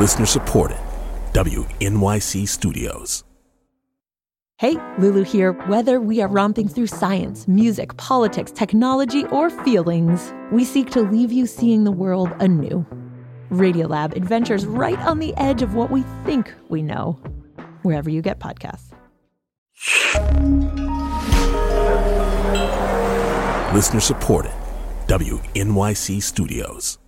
Listener supported. WNYC Studios. Hey, Lulu here. Whether we are romping through science, music, politics, technology, or feelings, we seek to leave you seeing the world anew. Radiolab adventures right on the edge of what we think we know, wherever you get podcasts. Listener supported. WNYC Studios.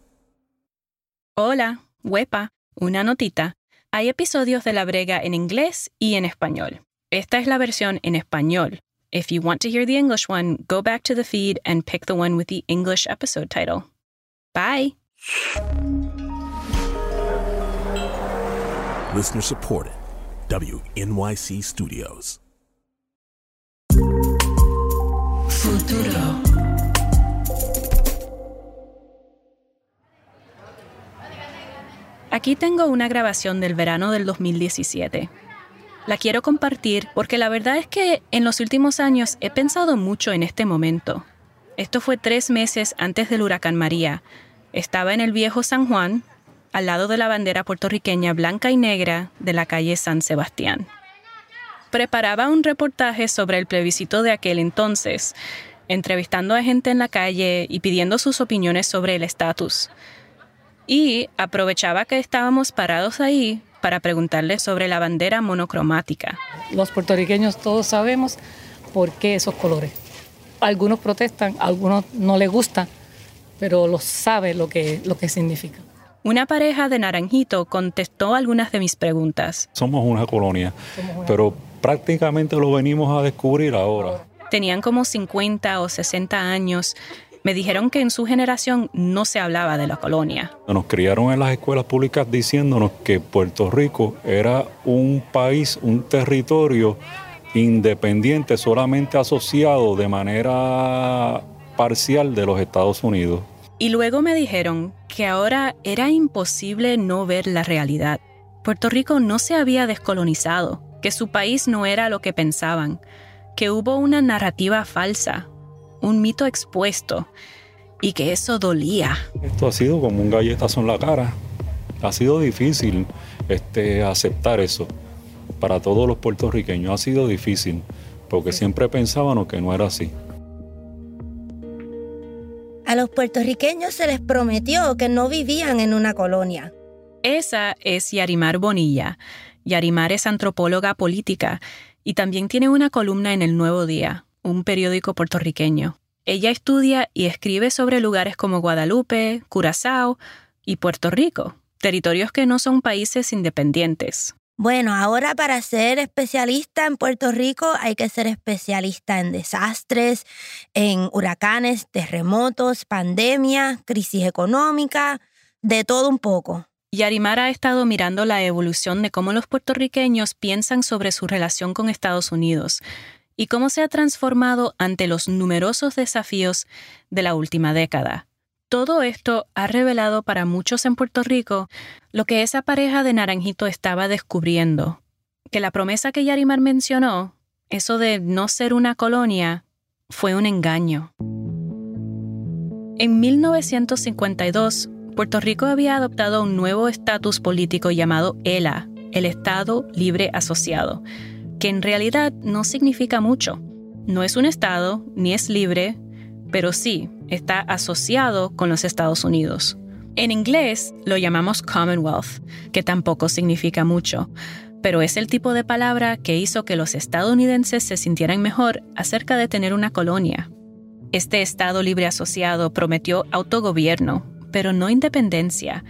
Hola, huepa, una notita. Hay episodios de La Brega en inglés y en español. Esta es la versión en español. If you want to hear the English one, go back to the feed and pick the one with the English episode title. Bye. Listener supported. WNYC Studios. Futuro. Aquí tengo una grabación del verano del 2017. La quiero compartir porque la verdad es que en los últimos años he pensado mucho en este momento. Esto fue tres meses antes del huracán María. Estaba en el viejo San Juan, al lado de la bandera puertorriqueña blanca y negra de la calle San Sebastián. Preparaba un reportaje sobre el plebiscito de aquel entonces, entrevistando a gente en la calle y pidiendo sus opiniones sobre el estatus y aprovechaba que estábamos parados ahí para preguntarle sobre la bandera monocromática. Los puertorriqueños todos sabemos por qué esos colores. Algunos protestan, algunos no les gusta, pero lo sabe lo que, lo que significa. Una pareja de naranjito contestó algunas de mis preguntas. Somos una colonia, pero prácticamente lo venimos a descubrir ahora. Tenían como 50 o 60 años me dijeron que en su generación no se hablaba de la colonia. Nos criaron en las escuelas públicas diciéndonos que Puerto Rico era un país, un territorio independiente, solamente asociado de manera parcial de los Estados Unidos. Y luego me dijeron que ahora era imposible no ver la realidad. Puerto Rico no se había descolonizado, que su país no era lo que pensaban, que hubo una narrativa falsa, un mito expuesto y que eso dolía. Esto ha sido como un galletazo en la cara. Ha sido difícil este, aceptar eso. Para todos los puertorriqueños ha sido difícil, porque siempre pensábamos que no era así. A los puertorriqueños se les prometió que no vivían en una colonia. Esa es Yarimar Bonilla. Yarimar es antropóloga política y también tiene una columna en El Nuevo Día, un periódico puertorriqueño. Ella estudia y escribe sobre lugares como Guadalupe, Curazao y Puerto Rico, territorios que no son países independientes. Bueno, ahora para ser especialista en Puerto Rico hay que ser especialista en desastres, en huracanes, terremotos, pandemia, crisis económica, de todo un poco. Yarimar ha estado mirando la evolución de cómo los puertorriqueños piensan sobre su relación con Estados Unidos y cómo se ha transformado ante los numerosos desafíos de la última década. Todo esto ha revelado para muchos en Puerto Rico lo que esa pareja de Naranjito estaba descubriendo, que la promesa que Yarimar mencionó, eso de no ser una colonia, fue un engaño. En 1952, Puerto Rico había adoptado un nuevo estatus político llamado ELA, el Estado Libre Asociado, que en realidad no significa mucho. No es un Estado, ni es libre, pero sí está asociado con los Estados Unidos. En inglés lo llamamos Commonwealth, que tampoco significa mucho, pero es el tipo de palabra que hizo que los estadounidenses se sintieran mejor acerca de tener una colonia. Este Estado libre asociado prometió autogobierno, pero no independencia.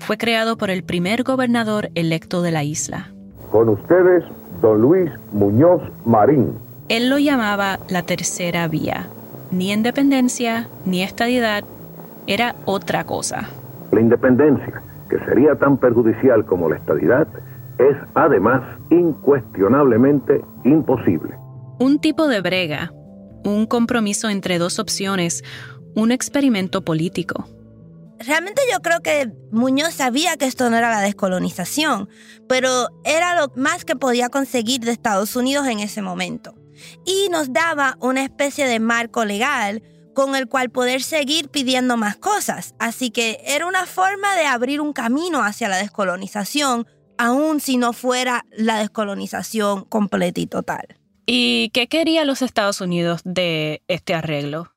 Fue creado por el primer gobernador electo de la isla. Con ustedes, don Luis Muñoz Marín. Él lo llamaba la tercera vía. Ni independencia, ni estadidad, era otra cosa. La independencia, que sería tan perjudicial como la estadidad, es además incuestionablemente imposible. Un tipo de brega, un compromiso entre dos opciones, un experimento político. Realmente yo creo que Muñoz sabía que esto no era la descolonización, pero era lo más que podía conseguir de Estados Unidos en ese momento. Y nos daba una especie de marco legal con el cual poder seguir pidiendo más cosas. Así que era una forma de abrir un camino hacia la descolonización, aun si no fuera la descolonización completa y total. ¿Y qué quería los Estados Unidos de este arreglo?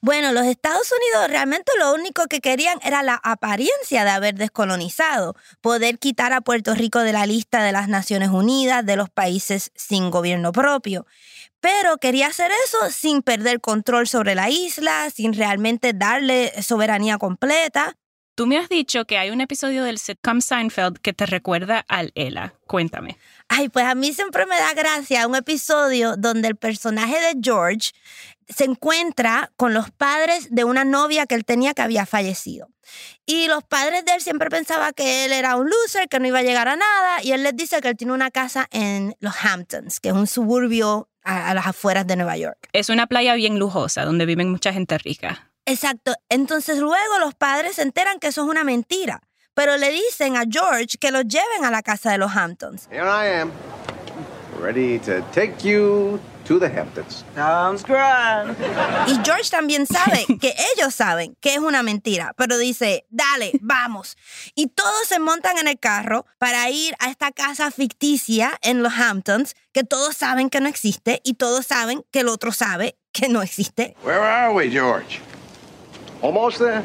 Bueno, los Estados Unidos realmente lo único que querían era la apariencia de haber descolonizado, poder quitar a Puerto Rico de la lista de las Naciones Unidas, de los países sin gobierno propio. Pero quería hacer eso sin perder control sobre la isla, sin realmente darle soberanía completa. Tú me has dicho que hay un episodio del sitcom Seinfeld que te recuerda al ELA. Cuéntame. Ay, pues a mí siempre me da gracia un episodio donde el personaje de George se encuentra con los padres de una novia que él tenía que había fallecido. Y los padres de él siempre pensaban que él era un loser, que no iba a llegar a nada, y él les dice que él tiene una casa en los Hamptons, que es un suburbio a, a las afueras de Nueva York. Es una playa bien lujosa donde viven mucha gente rica. Exacto. Entonces luego los padres se enteran que eso es una mentira, pero le dicen a George que lo lleven a la casa de los Hamptons. Here I am, ready to take you to the Hamptons. Sounds grand. Y George también sabe que ellos saben que es una mentira, pero dice, dale, vamos. Y todos se montan en el carro para ir a esta casa ficticia en los Hamptons, que todos saben que no existe y todos saben que el otro sabe que no existe. Where are we, George? Almost there?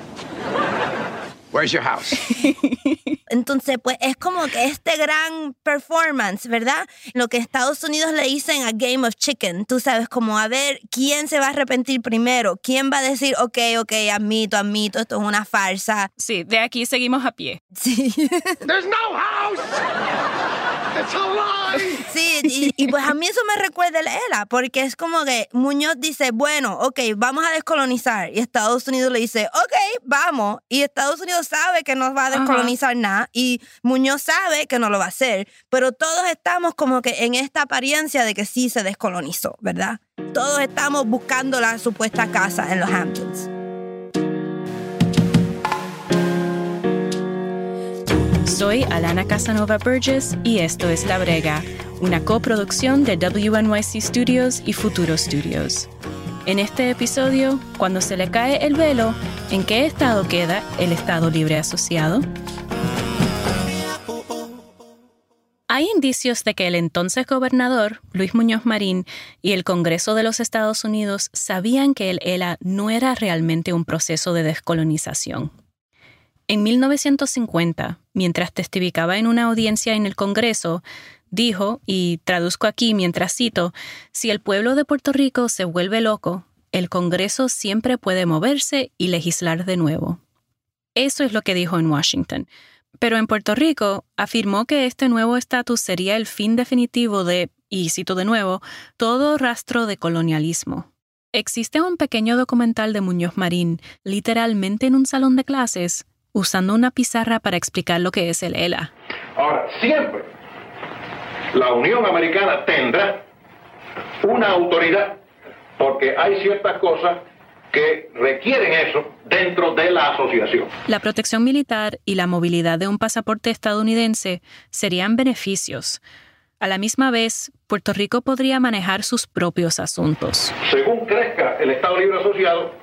Where's your house? Entonces, pues es como que este gran performance, ¿verdad? Lo que Estados Unidos le dicen a Game of Chicken, tú sabes, como a ver quién se va a arrepentir primero, quién va a decir, ok, ok, admito, admito, esto es una farsa. Sí, de aquí seguimos a pie. Sí, There's no house! Sí, y, y pues a mí eso me recuerda el ELA, porque es como que Muñoz dice, bueno, ok, vamos a descolonizar, y Estados Unidos le dice, ok, vamos, y Estados Unidos sabe que no va a descolonizar nada, y Muñoz sabe que no lo va a hacer, pero todos estamos como que en esta apariencia de que sí se descolonizó, ¿verdad? Todos estamos buscando la supuesta casa en los Hamptons. Soy Alana Casanova Burgess y esto es La Brega, una coproducción de WNYC Studios y Futuro Studios. En este episodio, cuando se le cae el velo, ¿en qué estado queda el Estado Libre Asociado? Hay indicios de que el entonces gobernador, Luis Muñoz Marín, y el Congreso de los Estados Unidos sabían que el ELA no era realmente un proceso de descolonización. En 1950, mientras testificaba en una audiencia en el Congreso, dijo, y traduzco aquí mientras cito, si el pueblo de Puerto Rico se vuelve loco, el Congreso siempre puede moverse y legislar de nuevo. Eso es lo que dijo en Washington. Pero en Puerto Rico afirmó que este nuevo estatus sería el fin definitivo de, y cito de nuevo, todo rastro de colonialismo. Existe un pequeño documental de Muñoz Marín, literalmente en un salón de clases, usando una pizarra para explicar lo que es el ELA. Ahora, siempre la Unión Americana tendrá una autoridad porque hay ciertas cosas que requieren eso dentro de la asociación. La protección militar y la movilidad de un pasaporte estadounidense serían beneficios. A la misma vez, Puerto Rico podría manejar sus propios asuntos. Según crezca el Estado Libre Asociado,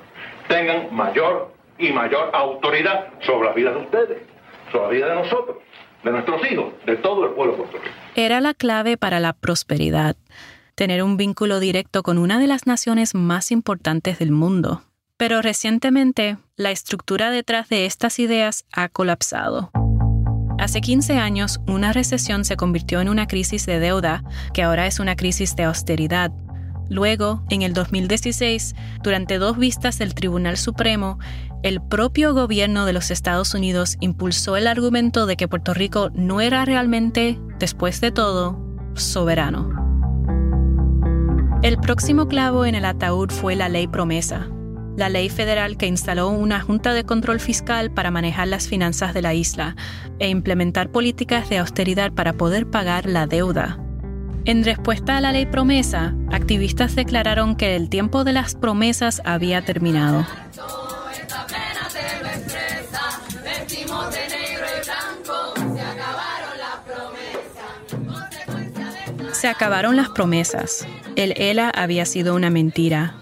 tengan mayor y mayor autoridad sobre la vida de ustedes, sobre la vida de nosotros, de nuestros hijos, de todo el pueblo de Puerto Rico. Era la clave para la prosperidad, tener un vínculo directo con una de las naciones más importantes del mundo. Pero recientemente, la estructura detrás de estas ideas ha colapsado. Hace 15 años, una recesión se convirtió en una crisis de deuda, que ahora es una crisis de austeridad. Luego, en el 2016, durante dos vistas del Tribunal Supremo, el propio gobierno de los Estados Unidos impulsó el argumento de que Puerto Rico no era realmente, después de todo, soberano. El próximo clavo en el ataúd fue la ley promesa, la ley federal que instaló una junta de control fiscal para manejar las finanzas de la isla e implementar políticas de austeridad para poder pagar la deuda. En respuesta a la ley promesa, activistas declararon que el tiempo de las promesas había terminado. Se acabaron las promesas. El ELA había sido una mentira.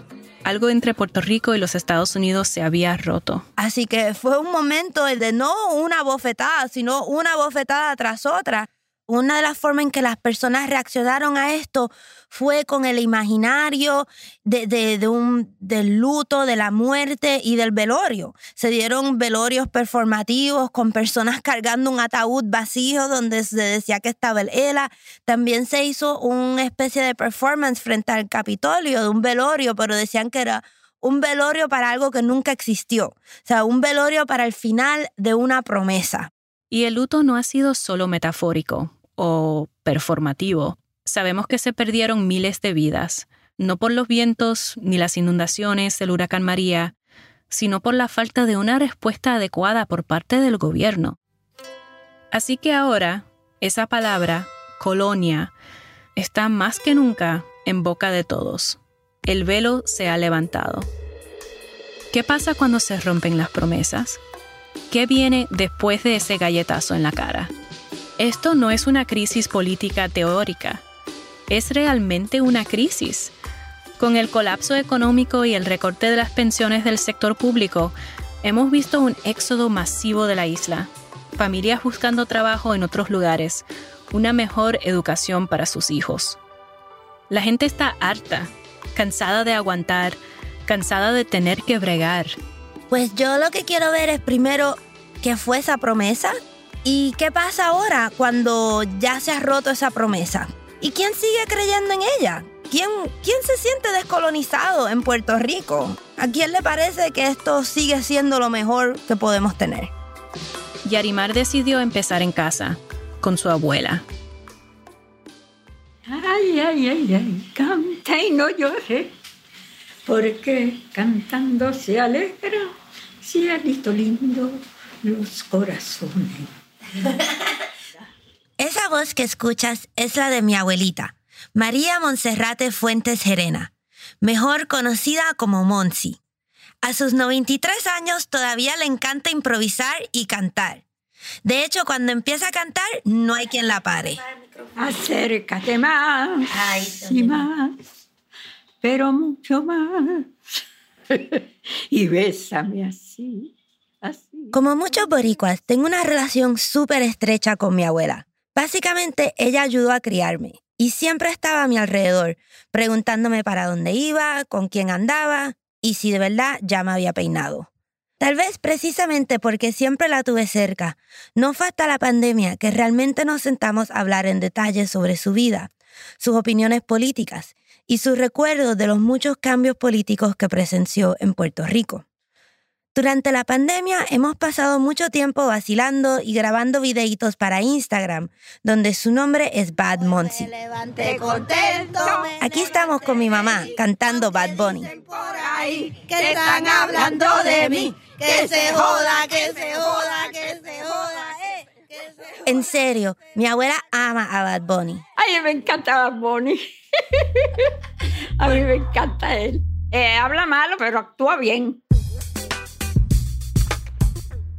algo entre Puerto Rico y los Estados Unidos se había roto. Así que fue un momento de no una bofetada, sino una bofetada tras otra. Una de las formas en que las personas reaccionaron a esto fue con el imaginario de, un, del luto, de la muerte y del velorio. Se dieron velorios performativos con personas cargando un ataúd vacío donde se decía que estaba el ELA. También se hizo una especie de performance frente al Capitolio de un velorio, pero decían que era un velorio para algo que nunca existió. O sea, un velorio para el final de una promesa. Y el luto no ha sido solo metafórico o performativo. Sabemos que se perdieron miles de vidas, no por los vientos ni las inundaciones del huracán María, sino por la falta de una respuesta adecuada por parte del gobierno. Así que ahora, esa palabra, colonia, está más que nunca en boca de todos. El velo se ha levantado. ¿Qué pasa cuando se rompen las promesas? ¿Qué viene después de ese galletazo en la cara? Esto no es una crisis política teórica, es realmente una crisis. Con el colapso económico y el recorte de las pensiones del sector público, hemos visto un éxodo masivo de la isla, familias buscando trabajo en otros lugares, una mejor educación para sus hijos. La gente está harta, cansada de aguantar, cansada de tener que bregar. Pues yo lo que quiero ver es primero qué fue esa promesa ¿Y qué pasa ahora cuando ya se ha roto esa promesa? ¿Y quién sigue creyendo en ella? ¿Quién, ¿Quién se siente descolonizado en Puerto Rico? ¿A quién le parece que esto sigue siendo lo mejor que podemos tener? Yarimar decidió empezar en casa, con su abuela. Ay, ay, ay, ay, canta y no llore, porque cantando se alegra, cielito lindo, los corazones. Esa voz que escuchas es la de mi abuelita, María Monserrate Fuentes Gerena, mejor conocida como Monsi. A sus 93 años todavía le encanta improvisar y cantar. De hecho, cuando empieza a cantar, no hay quien la pare. Acércate más y más, pero mucho más. y bésame así como muchos boricuas, tengo una relación súper estrecha con mi abuela. Básicamente, ella ayudó a criarme y siempre estaba a mi alrededor, preguntándome para dónde iba, con quién andaba y si de verdad ya me había peinado. Tal vez precisamente porque siempre la tuve cerca, no fue hasta la pandemia que realmente nos sentamos a hablar en detalle sobre su vida, sus opiniones políticas y sus recuerdos de los muchos cambios políticos que presenció en Puerto Rico. Durante la pandemia hemos pasado mucho tiempo vacilando y grabando videitos para Instagram, donde su nombre es Bad Monsi. Aquí estamos con mi mamá cantando Bad Bunny. Que están hablando de mí, que se joda, que se joda, que se joda. Eh, en serio, mi abuela ama a Bad Bunny. Ay, me encanta Bad Bunny. a mí me encanta él. Eh, habla malo, pero actúa bien.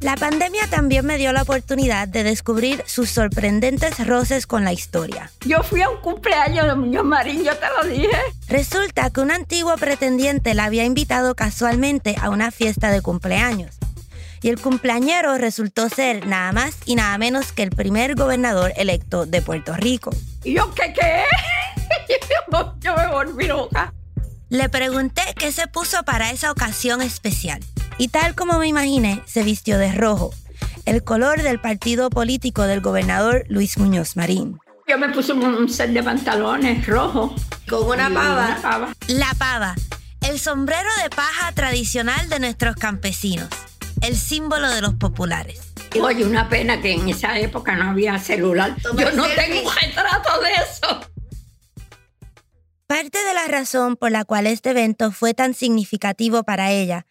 La pandemia también me dio la oportunidad de descubrir sus sorprendentes roces con la historia. Yo fui a un cumpleaños de Muñoz Marín, yo te lo dije. Resulta que un antiguo pretendiente la había invitado casualmente a una fiesta de cumpleaños. Y el cumpleañero resultó ser nada más y nada menos que el primer gobernador electo de Puerto Rico. ¿Y yo qué qué? yo me volví loca. Le pregunté qué se puso para esa ocasión especial. Y tal como me imaginé, se vistió de rojo, el color del partido político del gobernador Luis Muñoz Marín. Yo me puse un set de pantalones rojo. Con una pava. La pava, el sombrero de paja tradicional de nuestros campesinos, el símbolo de los populares. Oye, una pena que en esa época no había celular. Yo no tengo un retrato de eso. Parte de la razón por la cual este evento fue tan significativo para ella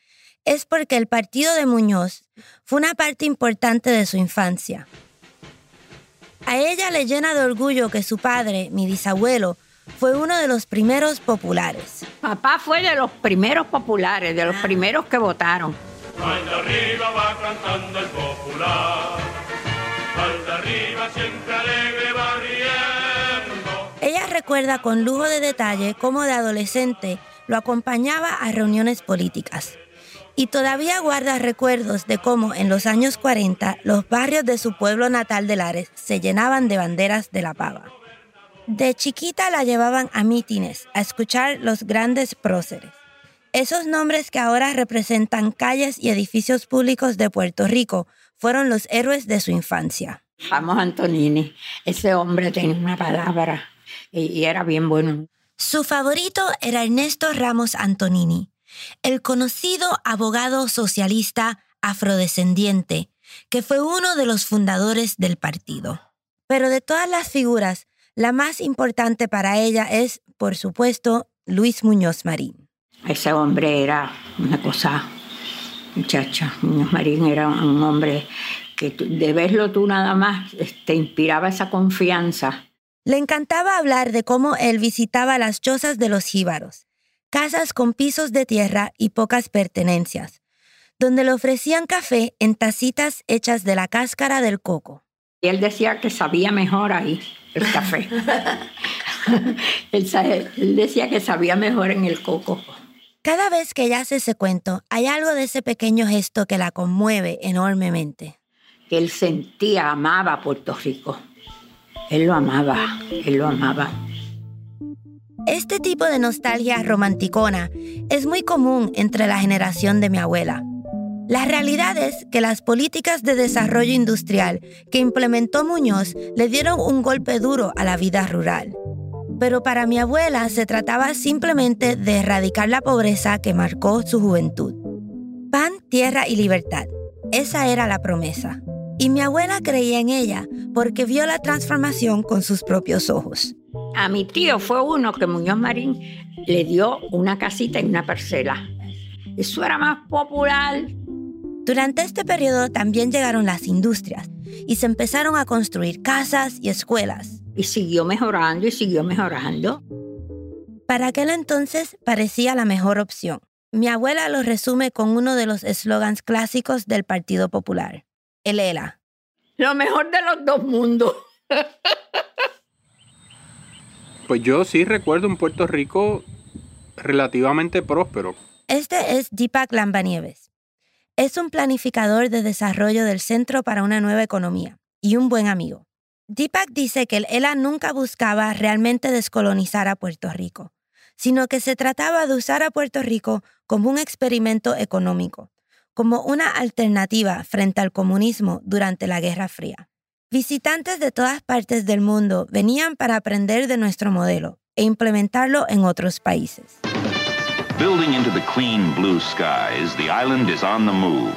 es porque el partido de Muñoz fue una parte importante de su infancia. A ella le llena de orgullo que su padre, mi bisabuelo, fue uno de los primeros populares. Papá fue de los primeros populares, de los ah. primeros que votaron. arriba va cantando el popular, arriba siempre alegre va recuerda con lujo de detalle cómo de adolescente lo acompañaba a reuniones políticas y todavía guarda recuerdos de cómo en los años 40 los barrios de su pueblo natal de Lares se llenaban de banderas de la pava. De chiquita la llevaban a mítines a escuchar los grandes próceres. Esos nombres que ahora representan calles y edificios públicos de Puerto Rico fueron los héroes de su infancia. Vamos Antonini, ese hombre tenía una palabra y, y era bien bueno. Su favorito era Ernesto Ramos Antonini, el conocido abogado socialista afrodescendiente, que fue uno de los fundadores del partido. Pero de todas las figuras, la más importante para ella es, por supuesto, Luis Muñoz Marín. Ese hombre era una cosa, muchacha. Muñoz Marín era un hombre que de verlo tú nada más te inspiraba esa confianza. Le encantaba hablar de cómo él visitaba las chozas de los jíbaros, casas con pisos de tierra y pocas pertenencias, donde le ofrecían café en tacitas hechas de la cáscara del coco. Y él decía que sabía mejor ahí el café. él, decía que sabía mejor en el coco. Cada vez que ella hace ese cuento, hay algo de ese pequeño gesto que la conmueve enormemente. Que él sentía, amaba a Puerto Rico. Él lo amaba, él lo amaba. Este tipo de nostalgia romanticona es muy común entre la generación de mi abuela. La realidad es que las políticas de desarrollo industrial que implementó Muñoz le dieron un golpe duro a la vida rural. Pero para mi abuela se trataba simplemente de erradicar la pobreza que marcó su juventud. Pan, tierra y libertad. Esa era la promesa. Y mi abuela creía en ella porque vio la transformación con sus propios ojos. A mi tío fue uno que Muñoz Marín le dio una casita en una parcela. Eso era más popular. Durante este periodo también llegaron las industrias y se empezaron a construir casas y escuelas. Y siguió mejorando y siguió mejorando. Para aquel entonces parecía la mejor opción. Mi abuela lo resume con uno de los eslogans clásicos del Partido Popular, el ELA. Lo mejor de los dos mundos. Pues yo sí recuerdo un Puerto Rico relativamente próspero. Este es Deepak Lambanieves. Es un planificador de desarrollo del Centro para una Nueva Economía y un buen amigo. Deepak dice que el ELA nunca buscaba realmente descolonizar a Puerto Rico, sino que se trataba de usar a Puerto Rico como un experimento económico, como una alternativa frente al comunismo durante la Guerra Fría. Visitantes de todas partes del mundo venían para aprender de nuestro modelo e implementarlo en otros países. Building into the clean blue skies, the island is on the move.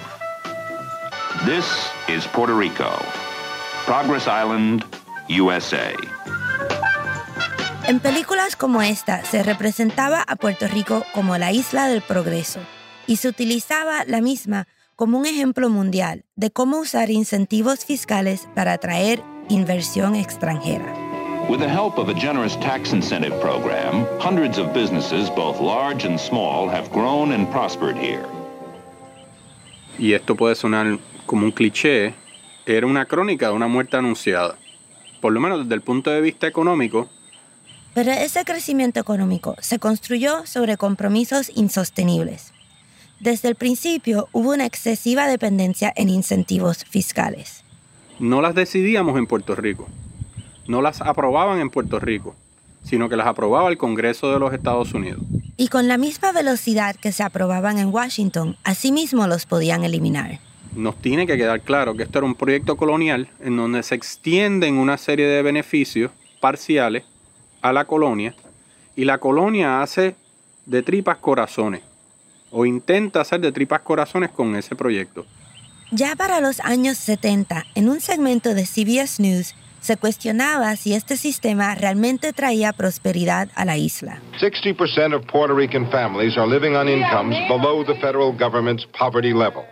This is Puerto Rico. Progress Island, USA. En películas como esta se representaba a Puerto Rico como la isla del progreso y se utilizaba la misma como un ejemplo mundial de cómo usar incentivos fiscales para atraer inversión extranjera. With the help of a generous tax incentive program, hundreds of businesses, both large and small, have grown and prospered here. Y esto puede sonar como un cliché, era una crónica de una muerte anunciada. Por lo menos desde el punto de vista económico, Pero ese crecimiento económico se construyó sobre compromisos insostenibles. Desde el principio hubo una excesiva dependencia en incentivos fiscales. no las decidíamos en Puerto Rico, no las aprobaban en Puerto Rico, sino que las aprobaba el Congreso de los Estados Unidos. Y con la misma velocidad que se aprobaban en Washington, asimismo los podían eliminar. Nos tiene que quedar claro que esto era un proyecto colonial en donde se extienden una serie de beneficios parciales a la colonia y la colonia hace de tripas corazones o intenta hacer de tripas corazones con ese proyecto. Ya para los años 70, en un segmento de CBS News, se cuestionaba si este sistema realmente traía prosperidad a la isla. 60% of Puerto Rican families are living on incomes below the federal government's poverty level.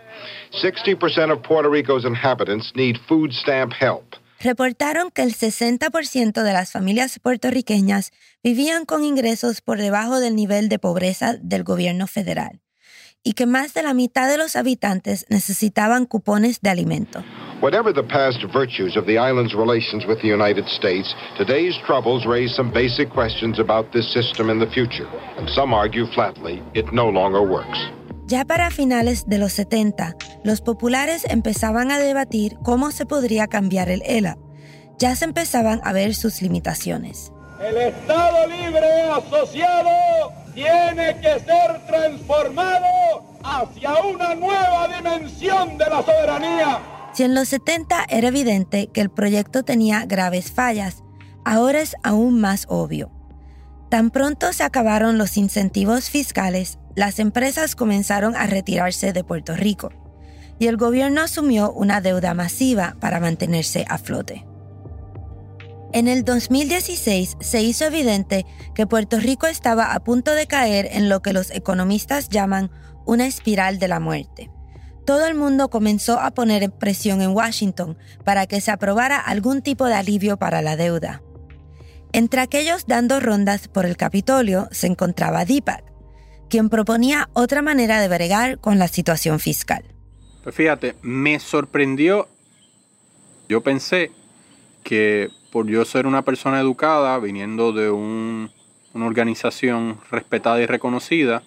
60% of Puerto Rico's inhabitants need food stamp help. Reportaron que el 60% de las familias puertorriqueñas vivían con ingresos por debajo del nivel de pobreza del gobierno federal y que más de la mitad de los habitantes necesitaban cupones de alimento. Whatever the past virtues of the island's relations with the United States, today's troubles raise some basic questions about this system in the future, and some argue flatly it no longer works. Ya para finales de los 70, los populares empezaban a debatir cómo se podría cambiar el ELA. Ya se empezaban a ver sus limitaciones. El Estado libre asociado tiene que ser transformado hacia una nueva dimensión de la soberanía. Si en los 70 era evidente que el proyecto tenía graves fallas, ahora es aún más obvio. Tan pronto se acabaron los incentivos fiscales, las empresas comenzaron a retirarse de Puerto Rico y el gobierno asumió una deuda masiva para mantenerse a flote. En el 2016 se hizo evidente que Puerto Rico estaba a punto de caer en lo que los economistas llaman una espiral de la muerte. Todo el mundo comenzó a poner presión en Washington para que se aprobara algún tipo de alivio para la deuda. Entre aquellos dando rondas por el Capitolio se encontraba Deepak, quien proponía otra manera de bregar con la situación fiscal. Pues fíjate, me sorprendió. Yo pensé que por yo ser una persona educada, viniendo de una organización respetada y reconocida,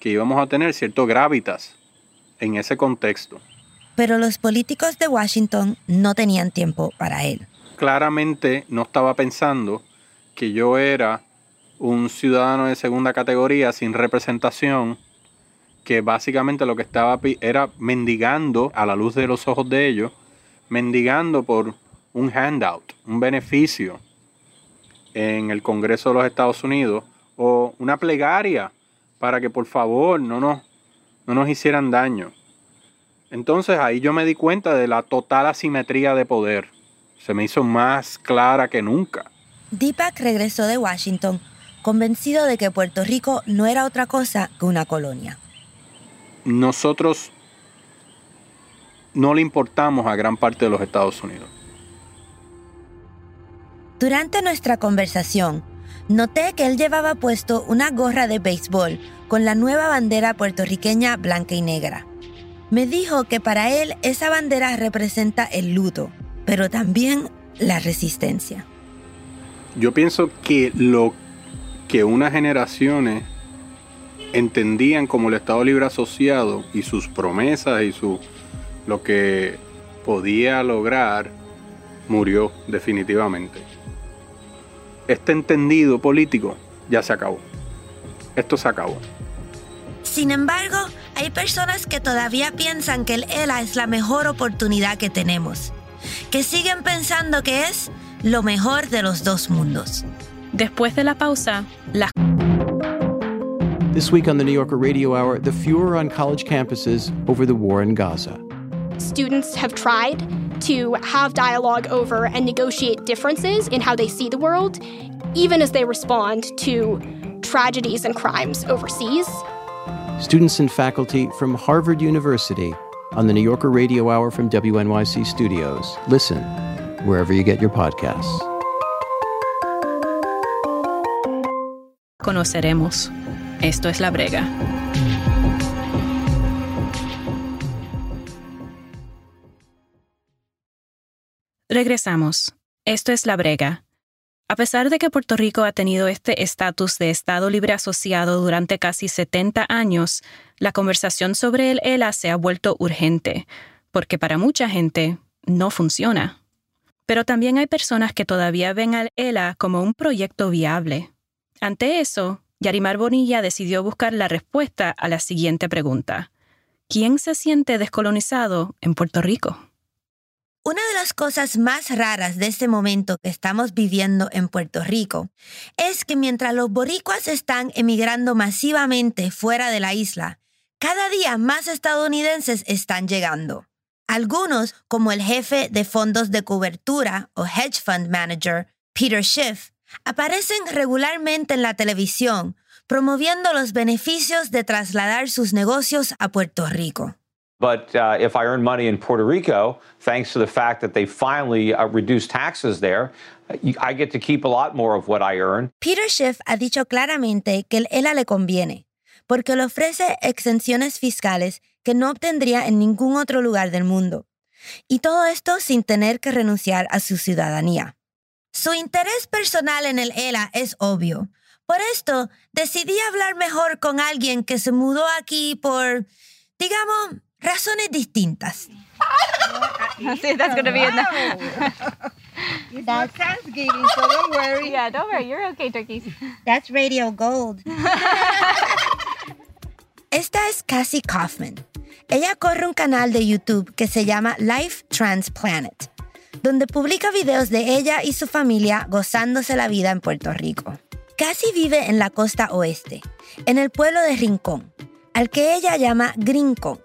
que íbamos a tener cierto gravitas en ese contexto. Pero los políticos de Washington no tenían tiempo para él. Claramente no estaba pensando que yo era un ciudadano de segunda categoría sin representación, que básicamente lo que estaba era mendigando a la luz de los ojos de ellos, mendigando por un handout, un beneficio en el Congreso de los Estados Unidos o una plegaria para que por favor no nos, no nos hicieran daño. Entonces ahí yo me di cuenta de la total asimetría de poder. Se me hizo más clara que nunca. Deepak regresó de Washington convencido de que Puerto Rico no era otra cosa que una colonia. Nosotros no le importamos a gran parte de los Estados Unidos. Durante nuestra conversación, noté que él llevaba puesto una gorra de béisbol con la nueva bandera puertorriqueña blanca y negra. Me dijo que para él esa bandera representa el luto, pero también la resistencia. Yo pienso que lo que unas generaciones entendían como el Estado Libre Asociado y sus promesas y su, lo que podía lograr murió definitivamente este entendido político ya se acabó. Esto se acabó. Sin embargo, hay personas que todavía piensan que el ELA es la mejor oportunidad que tenemos, que siguen pensando que es lo mejor de los dos mundos. Después de la pausa, la This week on the New Yorker Radio Hour, the furor on college campuses over the war in Gaza. Students have tried to have dialogue over and negotiate differences in how they see the world, even as they respond to tragedies and crimes overseas. Students and faculty from Harvard University on the New Yorker Radio Hour from WNYC Studios. Listen wherever you get your podcasts. Conoceremos. Esto es La Brega. Regresamos. Esto es La Brega. A pesar de que Puerto Rico ha tenido este estatus de Estado libre asociado durante casi 70 años, la conversación sobre el ELA se ha vuelto urgente, porque para mucha gente no funciona. Pero también hay personas que todavía ven al ELA como un proyecto viable. Ante eso, Yarimar Bonilla decidió buscar la respuesta a la siguiente pregunta. ¿Quién se siente descolonizado en Puerto Rico? Una de las cosas más raras de este momento que estamos viviendo en Puerto Rico es que mientras los boricuas están emigrando masivamente fuera de la isla, cada día más estadounidenses están llegando. Algunos, como el jefe de fondos de cobertura o hedge fund manager, Peter Schiff, aparecen regularmente en la televisión promoviendo los beneficios de trasladar sus negocios a Puerto Rico. But uh, if I earn money in Puerto Rico, thanks to the fact that they finally uh, reduced taxes there, I get to keep a lot more of what I earn. Peter Schiff ha dicho claramente que el ELA le conviene, porque le ofrece exenciones fiscales que no obtendría en ningún otro lugar del mundo. Y todo esto sin tener que renunciar a su ciudadanía. Su interés personal en el ELA es obvio. Por esto, decidí hablar mejor con alguien que se mudó aquí por, digamos, razones distintas. See, that's going to be the. It's not Thanksgiving, so don't worry. Yeah, don't worry. You're okay, turkeys. That's radio gold. Esta es Cassie Kaufman. Ella corre un canal de YouTube que se llama Life Transplanet, donde publica videos de ella y su familia gozándose la vida en Puerto Rico. Cassie vive en la costa oeste, en el pueblo de Rincón, al que ella llama Grincón.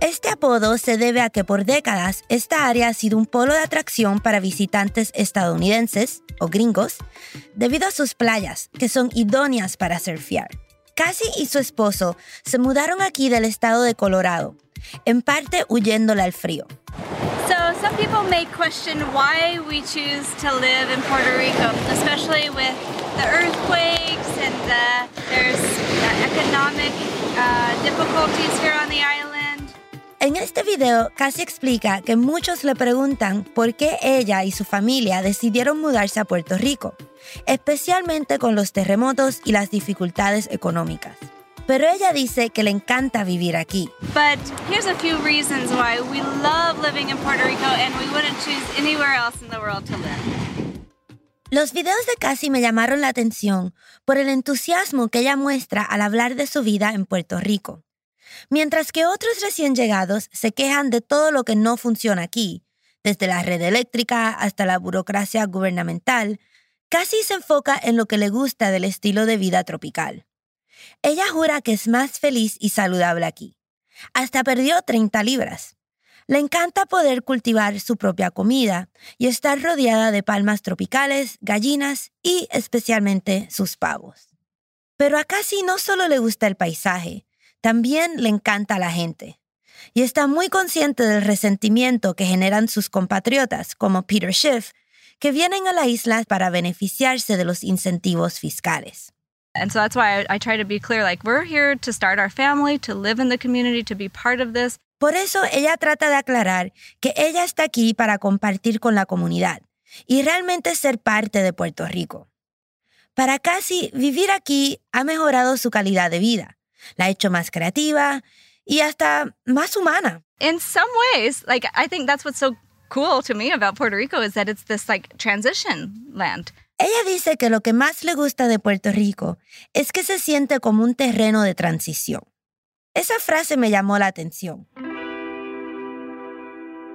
Este apodo se debe a que por décadas esta área ha sido un polo de atracción para visitantes estadounidenses o gringos debido a sus playas, que son idóneas para surfear. Cassie y su esposo se mudaron aquí del estado de Colorado, en parte huyéndole al frío. So, some people may question why we choose to live in Puerto Rico, especially with the earthquakes and the, there's uh, economic uh, difficulties here on the island. En este video, Cassie explica que muchos le preguntan por qué ella y su familia decidieron mudarse a Puerto Rico, especialmente con los terremotos y las dificultades económicas. Pero ella dice que le encanta vivir aquí. But here's a few reasons why we love living in Puerto Rico and we wouldn't choose anywhere else in the world to live. Los videos de Cassie me llamaron la atención por el entusiasmo que ella muestra al hablar de su vida en Puerto Rico. Mientras que otros recién llegados se quejan de todo lo que no funciona aquí, desde la red eléctrica hasta la burocracia gubernamental, Cassie se enfoca en lo que le gusta del estilo de vida tropical. Ella jura que es más feliz y saludable aquí. Hasta perdió 30 libras. Le encanta poder cultivar su propia comida y estar rodeada de palmas tropicales, gallinas y especialmente sus pavos. Pero a Cassie no solo le gusta el paisaje, también le encanta a la gente. Y está muy consciente del resentimiento que generan sus compatriotas, como Peter Schiff, que vienen a la isla para beneficiarse de los incentivos fiscales. And so that's why I, I try to be clear like, we're here to start our family, to live in the community, to be part of this. Por eso ella trata de aclarar que ella está aquí para compartir con la comunidad y realmente ser parte de Puerto Rico. Para Cassie, vivir aquí ha mejorado su calidad de vida, la ha hecho más creativa y hasta más humana. In some ways, like I think that's what's so cool to me about Puerto Rico is that it's this like transition land. Ella dice que lo que más le gusta de Puerto Rico es que se siente como un terreno de transición. Esa frase me llamó la atención.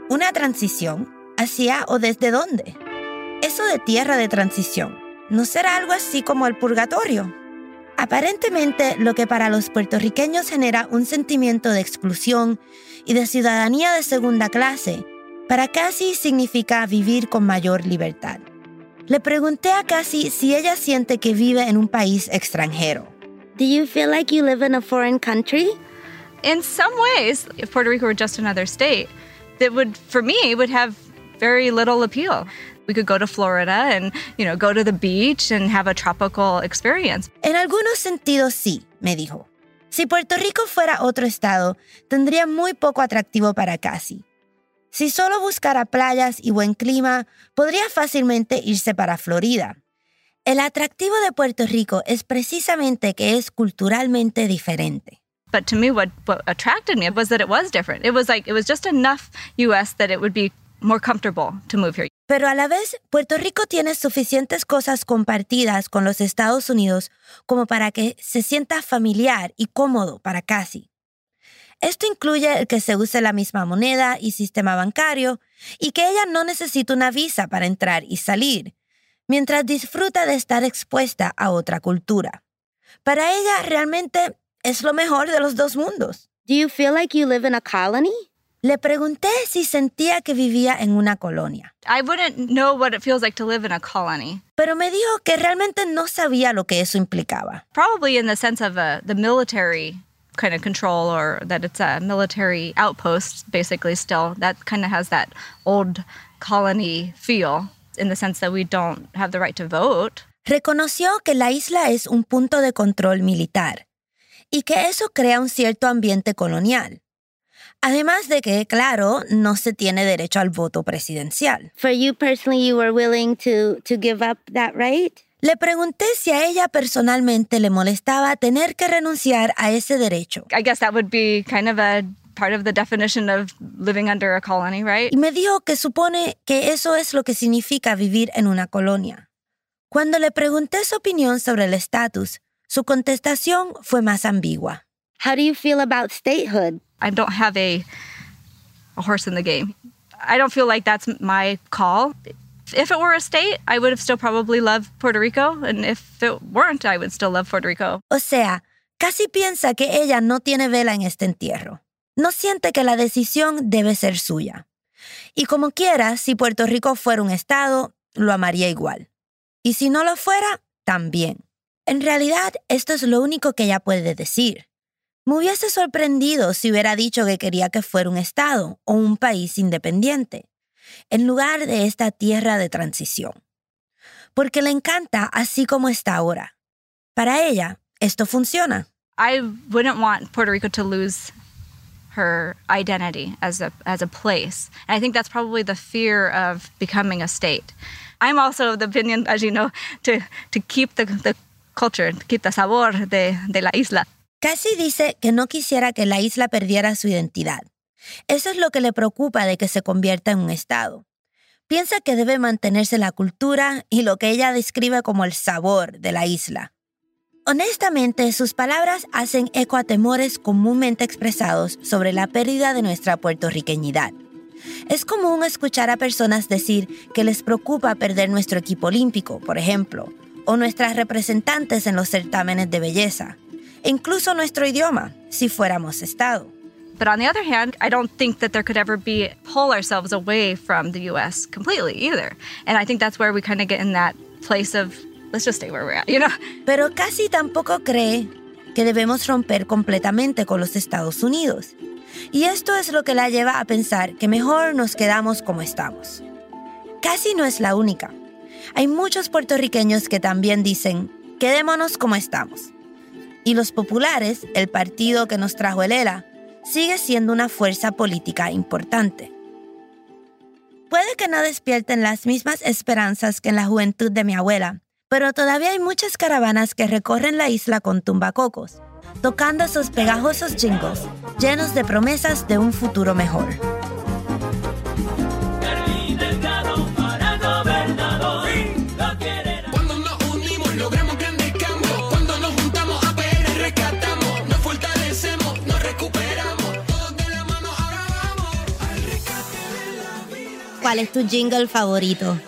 ¿Una transición? ¿Hacia o desde dónde? Eso de tierra de transición, ¿no será algo así como el purgatorio? Aparentemente, lo que para los puertorriqueños genera un sentimiento de exclusión y de ciudadanía de segunda clase, para Cassie significa vivir con mayor libertad. Le pregunté a Cassie si ella siente que vive en un país extranjero. Do you feel like you live in a foreign country? In some ways, if Puerto Rico were just another state, that would, for me, would have very little appeal. We could go to Florida and, you know, go to the beach and have a tropical experience. En algunos sentidos sí, me dijo. Si Puerto Rico fuera otro estado, tendría muy poco atractivo para Cassie. Si solo buscara playas y buen clima, podría fácilmente irse para Florida. El atractivo de Puerto Rico es precisamente que es culturalmente diferente. But to me, what, what attracted me was that it was different. It was like, it was just enough US that it would be more comfortable to move here. Pero a la vez, Puerto Rico tiene suficientes cosas compartidas con los Estados Unidos como para que se sienta familiar y cómodo para Cassie. Esto incluye el que se use la misma moneda y sistema bancario y que ella no necesita una visa para entrar y salir, mientras disfruta de estar expuesta a otra cultura. Para ella realmente es lo mejor de los dos mundos. Do you feel like you live in a colony? Le pregunté si sentía que vivía en una colonia. I wouldn't know what it feels like to live in a colony. Pero me dijo que realmente no sabía lo que eso implicaba. Probably in the sense of uh, the military kind of control or that it's a military outpost, basically, still. That kind of has that old colony feel in the sense that we don't have the right to vote. Reconoció que la isla es un punto de control militar y que eso crea un cierto ambiente colonial. Además de que, claro, no se tiene derecho al voto presidencial. For you personally, you were willing to, to give up that right? Le pregunté si a ella personalmente le molestaba tener que renunciar a ese derecho. I guess that would be kind of a part of the definition of living under a colony, right? Y me dijo que supone que eso es lo que significa vivir en una colonia. Cuando le pregunté su opinión sobre el estatus, su contestación fue más ambigua. How do you feel about statehood? I don't have a, a horse in the game. I don't feel like that's my call. If it were a state, I would have still probably loved Puerto Rico. And if it weren't, I would still love Puerto Rico. O sea, casi piensa que ella no tiene vela en este entierro. No siente que la decisión debe ser suya. Y como quiera, si Puerto Rico fuera un estado, lo amaría igual. Y si no lo fuera, también. En realidad, esto es lo único que ella puede decir. Me hubiese sorprendido si hubiera dicho que quería que fuera un Estado o un país independiente, en lugar de esta tierra de transición. Porque le encanta así como está ahora. Para ella, esto funciona. I wouldn't want Puerto Rico to lose her identity as a as a place. And I think that's probably the fear of becoming a state. I'm also of the opinion, as you know, to to keep the, the culture, to keep the sabor de, de la isla. Cassie dice que no quisiera que la isla perdiera su identidad. Eso es lo que le preocupa de que se convierta en un estado. Piensa que debe mantenerse la cultura y lo que ella describe como el sabor de la isla. Honestamente, sus palabras hacen eco a temores comúnmente expresados sobre la pérdida de nuestra puertorriqueñidad. Es común escuchar a personas decir que les preocupa perder nuestro equipo olímpico, por ejemplo, o nuestras representantes en los certámenes de belleza, e incluso nuestro idioma, si fuéramos Estado. But on the other hand, I don't think that there could ever be pull ourselves away from the US completely either. And I think that's where we kind of get in that place of let's just stay where we're at, you know? Pero casi tampoco cree que debemos romper completamente con los Estados Unidos. Y esto es lo que la lleva a pensar que mejor nos quedamos como estamos. Casi no es la única. Hay muchos puertorriqueños que también dicen, quedémonos como estamos. Y los populares, el partido que nos trajo el ELA, sigue siendo una fuerza política importante. Puede que no despierten las mismas esperanzas que en la juventud de mi abuela, pero todavía hay muchas caravanas que recorren la isla con tumbacocos, tocando esos pegajosos jingles llenos de promesas de un futuro mejor. ¿Cuál es tu jingle favorito?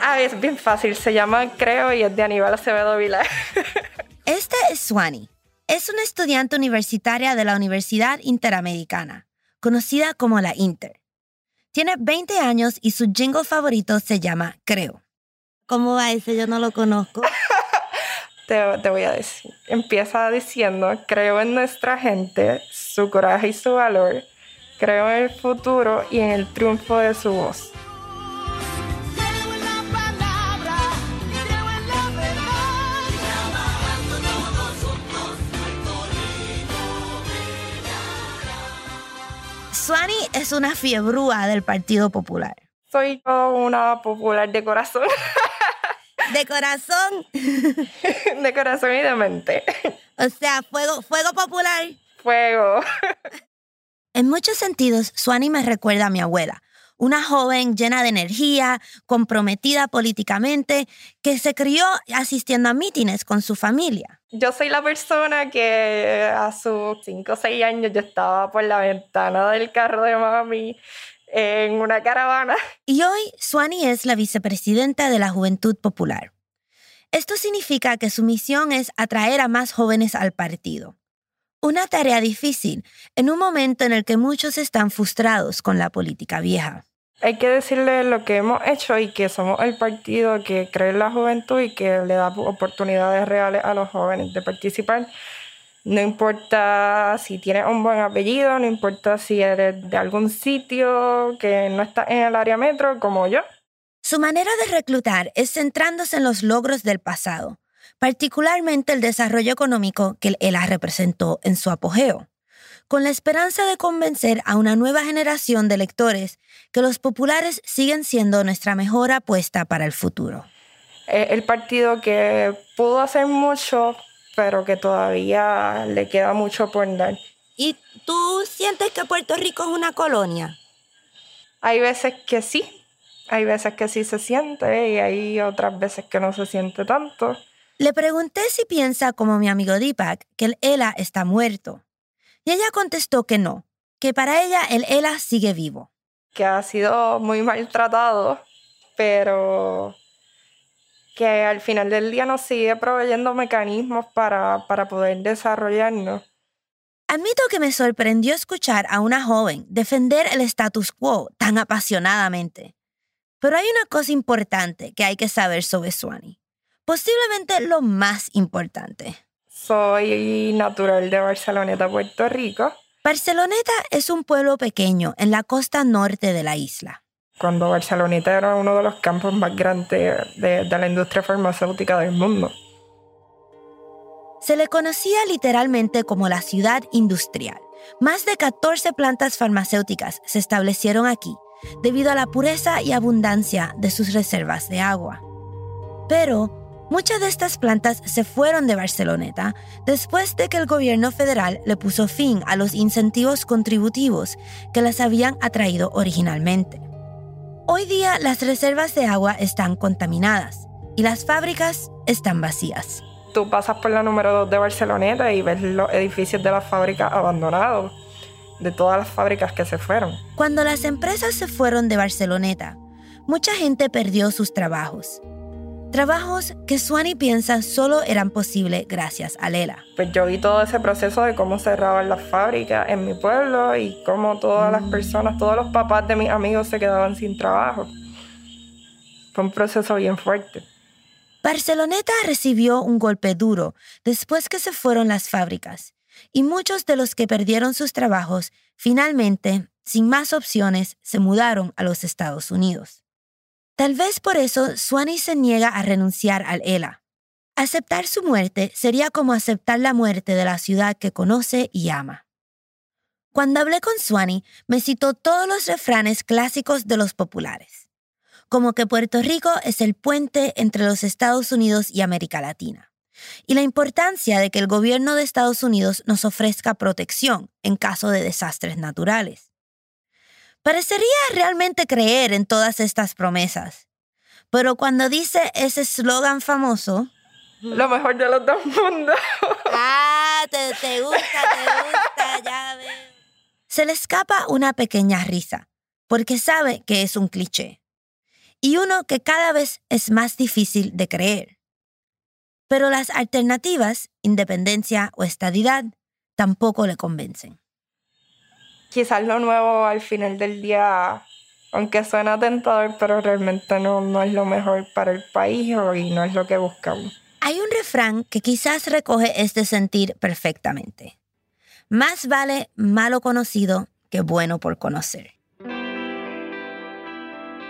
Ah, es bien fácil. Se llama Creo y es de Aníbal Acevedo Vilar. Esta es Swani. Es una estudiante universitaria de la Universidad Interamericana, conocida como la Inter. Tiene 20 años y su jingle favorito se llama Creo. ¿Cómo va ese? Yo no lo conozco. te, te voy a decir. Empieza diciendo, creo en nuestra gente, su coraje y su valor. Creo en el futuro y en el triunfo de su voz. Suani es una fiebrúa del Partido Popular. Soy yo una popular de corazón. ¿De corazón? de corazón y de mente. O sea, fuego, fuego popular. Fuego. En muchos sentidos, Suani me recuerda a mi abuela, una joven llena de energía, comprometida políticamente, que se crió asistiendo a mítines con su familia. Yo soy la persona que a sus 5 o 6 años yo estaba por la ventana del carro de mami en una caravana. Y hoy Suani es la vicepresidenta de la Juventud Popular. Esto significa que su misión es atraer a más jóvenes al partido. Una tarea difícil en un momento en el que muchos están frustrados con la política vieja. Hay que decirle lo que hemos hecho y que somos el partido que cree en la juventud y que le da oportunidades reales a los jóvenes de participar. No importa si tienes un buen apellido, no importa si eres de algún sitio que no está en el área metro como yo. Su manera de reclutar es centrándose en los logros del pasado, particularmente el desarrollo económico que él representó en su apogeo, con la esperanza de convencer a una nueva generación de lectores que los populares siguen siendo nuestra mejor apuesta para el futuro. Eh, el partido que pudo hacer mucho, pero que todavía le queda mucho por dar. ¿Y tú sientes que Puerto Rico es una colonia? Hay veces que sí, hay veces que sí se siente y hay otras veces que no se siente tanto. Le pregunté si piensa como mi amigo Deepak que el ELA está muerto. Y ella contestó que no, que para ella el ELA sigue vivo. Que ha sido muy maltratado, pero que al final del día nos sigue proveyendo mecanismos para, para poder desarrollarnos. Admito que me sorprendió escuchar a una joven defender el status quo tan apasionadamente. Pero hay una cosa importante que hay que saber sobre Swanee. Posiblemente lo más importante. Soy natural de Barceloneta, Puerto Rico. Barceloneta es un pueblo pequeño en la costa norte de la isla. Cuando Barceloneta era uno de los campos más grandes de, de la industria farmacéutica del mundo. Se le conocía literalmente como la ciudad industrial. Más de 14 plantas farmacéuticas se establecieron aquí debido a la pureza y abundancia de sus reservas de agua. Pero muchas de estas plantas se fueron de Barceloneta después de que el gobierno federal le puso fin a los incentivos contributivos que las habían atraído originalmente. Hoy día las reservas de agua están contaminadas y las fábricas están vacías. Tú pasas por la número 2 de Barceloneta y ves los edificios de las fábricas abandonados de todas las fábricas que se fueron. Cuando las empresas se fueron de Barceloneta, mucha gente perdió sus trabajos. Trabajos que Swanee piensa solo eran posibles gracias a Lela. Pues yo vi todo ese proceso de cómo cerraban las fábricas en mi pueblo y cómo todas las personas, todos los papás de mis amigos se quedaban sin trabajo. Fue un proceso bien fuerte. Barceloneta recibió un golpe duro después que se fueron las fábricas y muchos de los que perdieron sus trabajos finalmente, sin más opciones, se mudaron a los Estados Unidos. Tal vez por eso Swanee se niega a renunciar al ELA. Aceptar su muerte sería como aceptar la muerte de la ciudad que conoce y ama. Cuando hablé con Swanee, me citó todos los refranes clásicos de los populares, como que Puerto Rico es el puente entre los Estados Unidos y América Latina y la importancia de que el gobierno de Estados Unidos nos ofrezca protección en caso de desastres naturales. Parecería realmente creer en todas estas promesas, pero cuando dice ese eslogan famoso, lo mejor de los dos mundos. ah, te, te gusta, te gusta, ya veo. Se le escapa una pequeña risa, porque sabe que es un cliché, y uno que cada vez es más difícil de creer. Pero las alternativas, independencia o estadidad, tampoco le convencen. Quizás lo nuevo al final del día, aunque suena tentador, pero realmente no, no es lo mejor para el país y no es lo que buscamos. Hay un refrán que quizás recoge este sentir perfectamente. Más vale malo conocido que bueno por conocer.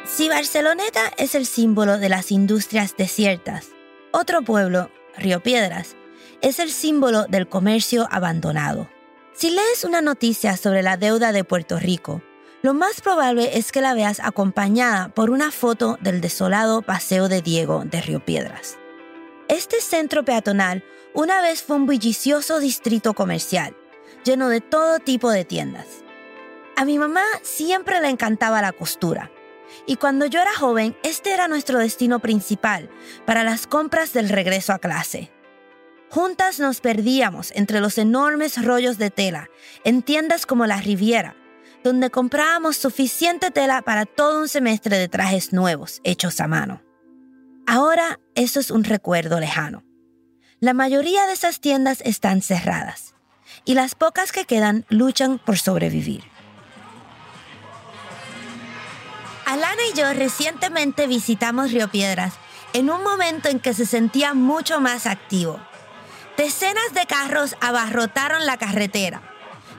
Si Barceloneta es el símbolo de las industrias desiertas, otro pueblo, Río Piedras, es el símbolo del comercio abandonado. Si lees una noticia sobre la deuda de Puerto Rico, lo más probable es que la veas acompañada por una foto del desolado Paseo de Diego de Río Piedras. Este centro peatonal una vez fue un bullicioso distrito comercial, lleno de todo tipo de tiendas. A mi mamá siempre le encantaba la costura, y cuando yo era joven, este era nuestro destino principal para las compras del regreso a clase. Juntas nos perdíamos entre los enormes rollos de tela en tiendas como la Riviera, donde comprábamos suficiente tela para todo un semestre de trajes nuevos hechos a mano. Ahora eso es un recuerdo lejano. La mayoría de esas tiendas están cerradas y las pocas que quedan luchan por sobrevivir. Alana y yo recientemente visitamos Río Piedras en un momento en que se sentía mucho más activo. Decenas de carros abarrotaron la carretera.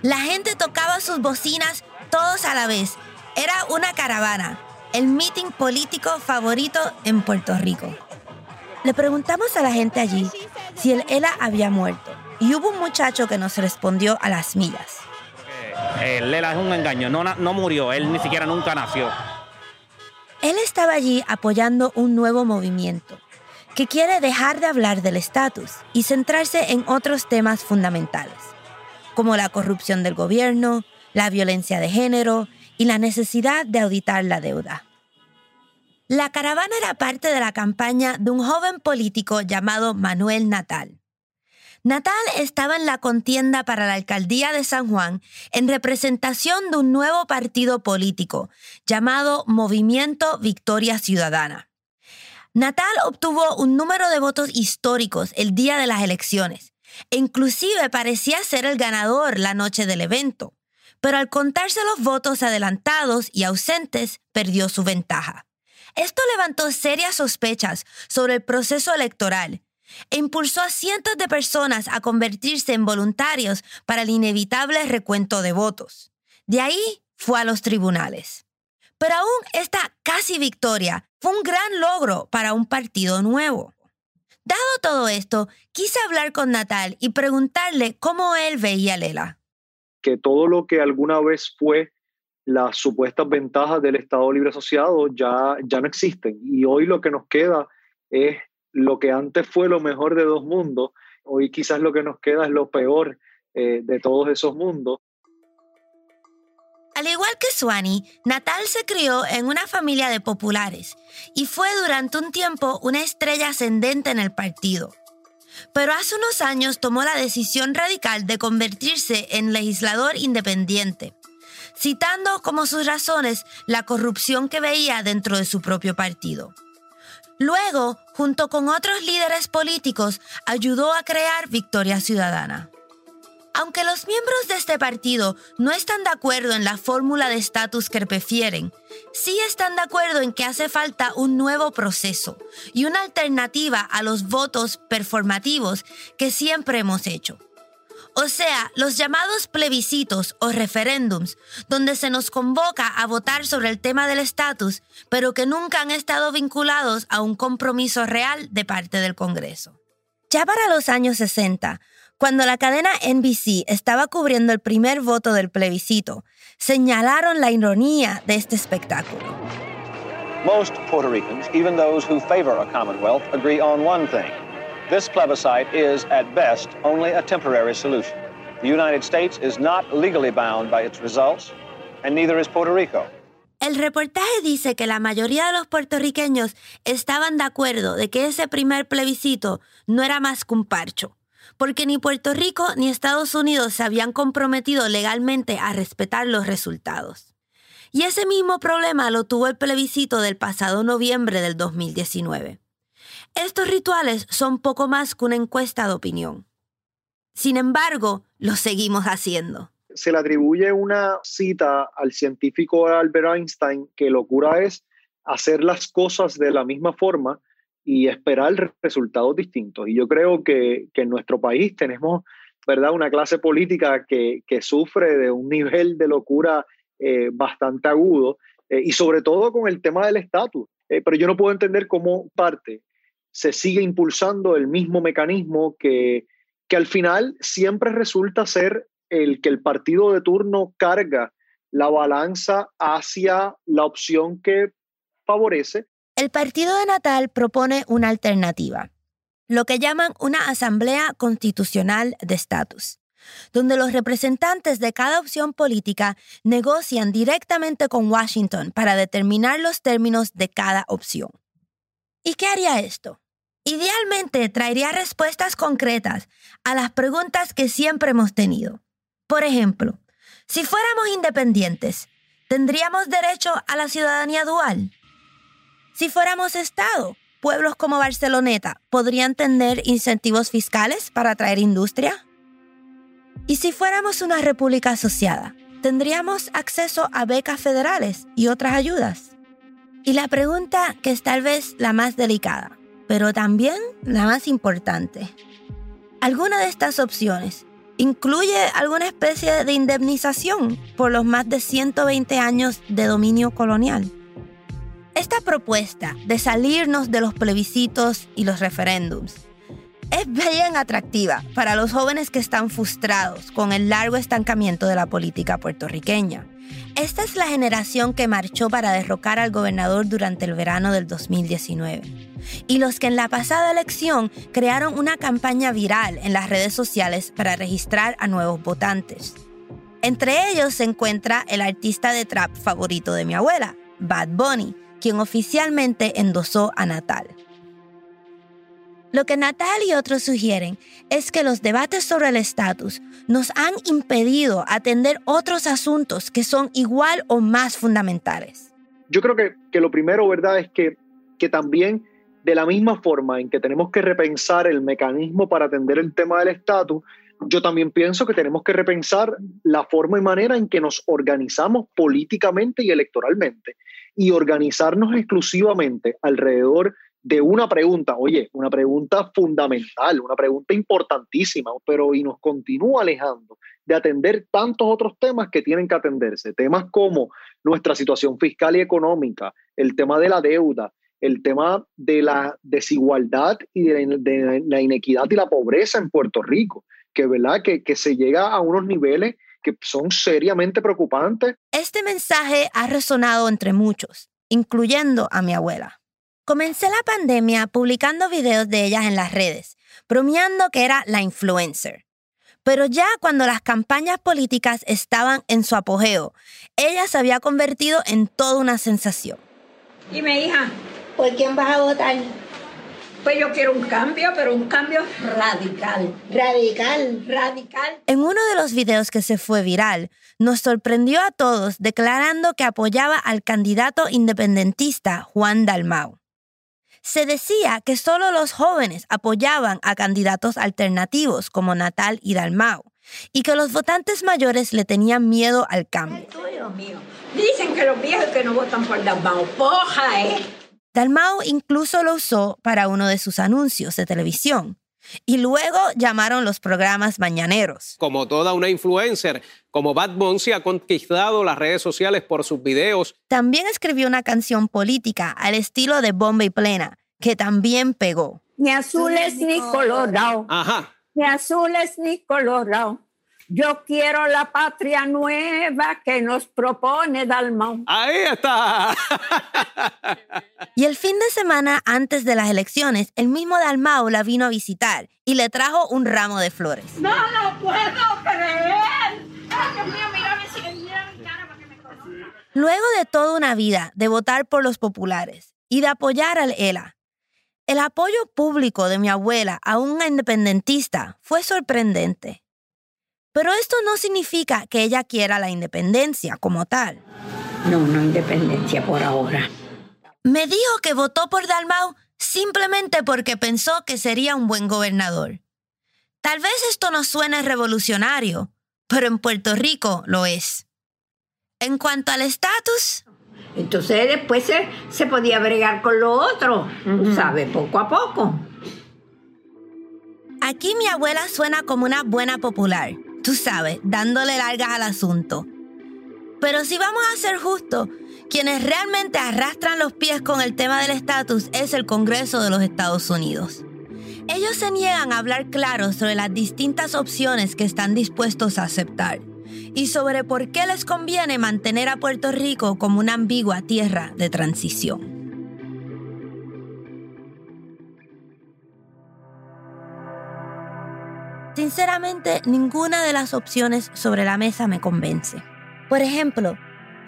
La gente tocaba sus bocinas todos a la vez. Era una caravana, el meeting político favorito en Puerto Rico. Le preguntamos a la gente allí si el ELA había muerto y hubo un muchacho que nos respondió a las millas. Eh, Lela es un engaño, no, no murió, él ni siquiera nunca nació. Él estaba allí apoyando un nuevo movimiento que quiere dejar de hablar del estatus y centrarse en otros temas fundamentales, como la corrupción del gobierno, la violencia de género y la necesidad de auditar la deuda. La caravana era parte de la campaña de un joven político llamado Manuel Natal. Natal estaba en la contienda para la alcaldía de San Juan en representación de un nuevo partido político llamado Movimiento Victoria Ciudadana. Natal obtuvo un número de votos históricos el día de las elecciones e inclusive parecía ser el ganador la noche del evento, pero al contarse los votos adelantados y ausentes perdió su ventaja. Esto levantó serias sospechas sobre el proceso electoral e impulsó a cientos de personas a convertirse en voluntarios para el inevitable recuento de votos. De ahí fue a los tribunales. Pero aún esta casi victoria fue un gran logro para un partido nuevo. Dado todo esto, quise hablar con Natal y preguntarle cómo él veía a Lela. Que todo lo que alguna vez fue las supuestas ventajas del Estado Libre Asociado ya, ya no existen. Y hoy lo que nos queda es lo que antes fue lo mejor de dos mundos, hoy quizás lo que nos queda es lo peor eh, de todos esos mundos. Al igual que Suani, Natal se crió en una familia de populares y fue durante un tiempo una estrella ascendente en el partido. Pero hace unos años tomó la decisión radical de convertirse en legislador independiente citando como sus razones la corrupción que veía dentro de su propio partido. Luego, junto con otros líderes políticos, ayudó a crear Victoria Ciudadana. Aunque los miembros de este partido no están de acuerdo en la fórmula de estatus que prefieren, sí están de acuerdo en que hace falta un nuevo proceso y una alternativa a los votos performativos que siempre hemos hecho. O sea, los llamados plebiscitos o referéndums, donde se nos convoca a votar sobre el tema del estatus, pero que nunca han estado vinculados a un compromiso real de parte del Congreso. Ya para los años 60, cuando la cadena NBC estaba cubriendo el primer voto del plebiscito, señalaron la ironía de este espectáculo. Most Puerto Ricans, even those who favor a Commonwealth, agree on one thing. This plebiscite is, at best, only a temporary solution. The United States is not legally bound by its results, and neither is Puerto Rico. El reportaje dice que la mayoría de los puertorriqueños estaban de acuerdo de que ese primer plebiscito no era más que un parcho, porque ni Puerto Rico ni Estados Unidos se habían comprometido legalmente a respetar los resultados. Y ese mismo problema lo tuvo el plebiscito del pasado noviembre del 2019. Estos rituales son poco más que una encuesta de opinión. Sin embargo, lo seguimos haciendo. Se le atribuye una cita al científico Albert Einstein que locura es hacer las cosas de la misma forma y esperar resultados distintos. Y yo creo que, en nuestro país tenemos ¿verdad? una clase política que, sufre de un nivel de locura eh, bastante agudo eh, y sobre todo con el tema del estatus. Eh, pero yo no puedo entender cómo parte se sigue impulsando el mismo mecanismo que, que al final siempre resulta ser el que el partido de turno carga la balanza hacia la opción que favorece. El partido de Natal propone una alternativa, lo que llaman una asamblea constitucional de estatus, donde los representantes de cada opción política negocian directamente con Washington para determinar los términos de cada opción. ¿Y qué haría esto? Idealmente traería respuestas concretas a las preguntas que siempre hemos tenido. Por ejemplo, si fuéramos independientes, ¿tendríamos derecho a la ciudadanía dual? Si fuéramos Estado, pueblos como Barceloneta podrían tener incentivos fiscales para atraer industria? ¿Y si fuéramos una república asociada, tendríamos acceso a becas federales y otras ayudas? Y la pregunta que es tal vez la más delicada, pero también la más importante. ¿Alguna de estas opciones incluye alguna especie de indemnización por los más de 120 años de dominio colonial? Esta propuesta de salirnos de los plebiscitos y los referéndums Es bien atractiva para los jóvenes que están frustrados con el largo estancamiento de la política puertorriqueña. Esta es la generación que marchó para derrocar al gobernador durante el verano del 2019. Y los que en la pasada elección crearon una campaña viral en las redes sociales para registrar a nuevos votantes. Entre ellos se encuentra el artista de trap favorito de mi abuela, Bad Bunny, quien oficialmente endosó a Natal. Lo que Natal y otros sugieren es que los debates sobre el estatus nos han impedido atender otros asuntos que son igual o más fundamentales. Yo creo que, que lo primero, ¿verdad?, es que, que también de la misma forma en que tenemos que repensar el mecanismo para atender el tema del estatus, yo también pienso que tenemos que repensar la forma y manera en que nos organizamos políticamente y electoralmente y organizarnos exclusivamente alrededor de una pregunta, oye, una pregunta fundamental, una pregunta importantísima, pero y nos continúa alejando de atender tantos otros temas que tienen que atenderse, temas como nuestra situación fiscal y económica, el tema de la deuda, el tema de la desigualdad y de la, inequidad y la pobreza en Puerto Rico, que, ¿verdad? Que, que se llega a unos niveles que son seriamente preocupantes. Este mensaje ha resonado entre muchos, incluyendo a mi abuela. Comencé la pandemia publicando videos de ellas en las redes, bromeando que era la influencer. Pero ya cuando las campañas políticas estaban en su apogeo, ella se había convertido en toda una sensación. Y mi hija, ¿por quién vas a votar? Pues yo quiero un cambio, pero un cambio radical. Radical. Radical. En uno de los videos que se fue viral, nos sorprendió a todos declarando que apoyaba al candidato independentista Juan Dalmau se decía que solo los jóvenes apoyaban a candidatos alternativos como Natal y Dalmau y que los votantes mayores le tenían miedo al cambio. Dicen que los viejos que no votan por Dalmau, poja, ¿eh? Dalmau incluso lo usó para uno de sus anuncios de televisión. Y luego llamaron los programas mañaneros. Como toda una influencer, como Bad Bunny ha conquistado las redes sociales por sus videos. También escribió una canción política al estilo de Bomba y Plena, que también pegó. Ni azules ni colorado. Ajá. Ni azules ni colorado. Yo quiero la patria nueva que nos propone Dalmau. Ahí está. y el fin de semana antes de las elecciones, el mismo Dalmau la vino a visitar y le trajo un ramo de flores. No lo puedo creer. Ay, Dios mío, mira, mira mi cara para que me Luego de toda una vida de votar por los populares y de apoyar al ELA, el apoyo público de mi abuela a una independentista fue sorprendente. Pero esto no significa que ella quiera la independencia como tal. No, no independencia por ahora. Me dijo que votó por Dalmau simplemente porque pensó que sería un buen gobernador. Tal vez esto no suene revolucionario, pero en Puerto Rico lo es. En cuanto al estatus... Entonces después se, se, podía bregar con lo otro, ¿sabes? Poco a poco. Aquí mi abuela suena como una buena popular, tú sabes, dándole largas al asunto. Pero si vamos a ser justos, quienes realmente arrastran los pies con el tema del estatus es el Congreso de los Estados Unidos. Ellos se niegan a hablar claro sobre las distintas opciones que están dispuestos a aceptar y sobre por qué les conviene mantener a Puerto Rico como una ambigua tierra de transición. Sinceramente, ninguna de las opciones sobre la mesa me convence. Por ejemplo,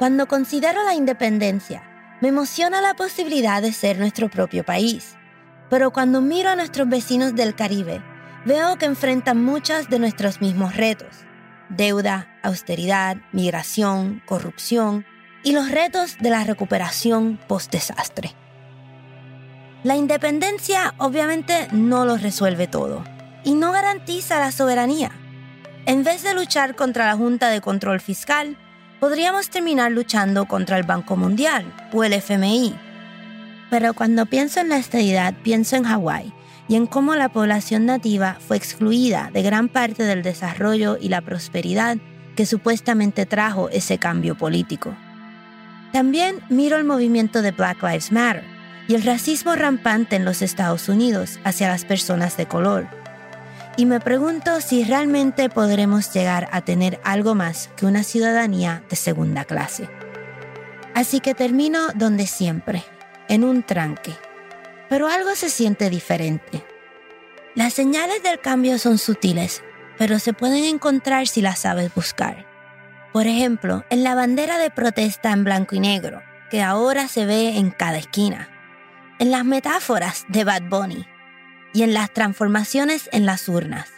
cuando considero la independencia, me emociona la posibilidad de ser nuestro propio país. Pero cuando miro a nuestros vecinos del Caribe, veo que enfrentan muchos de nuestros mismos retos. Deuda, austeridad, migración, corrupción y los retos de la recuperación post-desastre. La independencia obviamente no lo resuelve todo y no garantiza la soberanía. En vez de luchar contra la Junta de Control Fiscal, podríamos terminar luchando contra el Banco Mundial o el FMI. Pero cuando pienso en la estadidad, pienso en Hawái y en cómo la población nativa fue excluida de gran parte del desarrollo y la prosperidad que supuestamente trajo ese cambio político. También miro el movimiento de Black Lives Matter y el racismo rampante en los Estados Unidos hacia las personas de color. Y me pregunto si realmente podremos llegar a tener algo más que una ciudadanía de segunda clase. Así que termino donde siempre, en un tranque. Pero algo se siente diferente. Las señales del cambio son sutiles, pero se pueden encontrar si las sabes buscar. Por ejemplo, en la bandera de protesta en blanco y negro, que ahora se ve en cada esquina. En las metáforas de Bad Bunny y en las transformaciones en las urnas,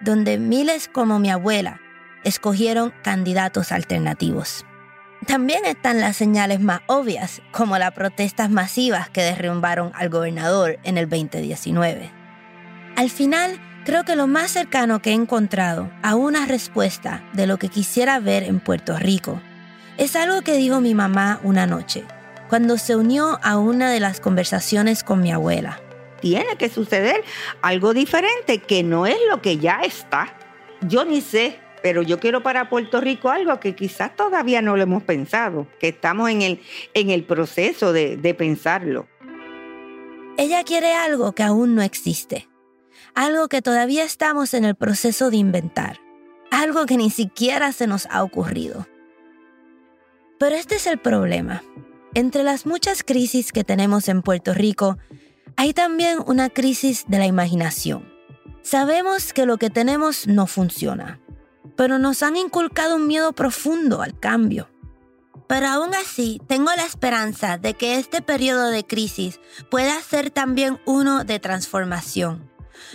donde miles como mi abuela escogieron candidatos alternativos. También están las señales más obvias, como las protestas masivas que derrumbaron al gobernador en el 2019. Al final, creo que lo más cercano que he encontrado a una respuesta de lo que quisiera ver en Puerto Rico es algo que dijo mi mamá una noche, cuando se unió a una de las conversaciones con mi abuela. Tiene que suceder algo diferente que no es lo que ya está. Yo ni sé pero yo quiero para Puerto Rico algo que quizás todavía no lo hemos pensado, que estamos en el, en el proceso de, de pensarlo. Ella quiere algo que aún no existe, algo que todavía estamos en el proceso de inventar, algo que ni siquiera se nos ha ocurrido. Pero este es el problema. Entre las muchas crisis que tenemos en Puerto Rico, hay también una crisis de la imaginación. Sabemos que lo que tenemos no funciona, pero nos han inculcado un miedo profundo al cambio. Pero aún así, tengo la esperanza de que este periodo de crisis pueda ser también uno de transformación.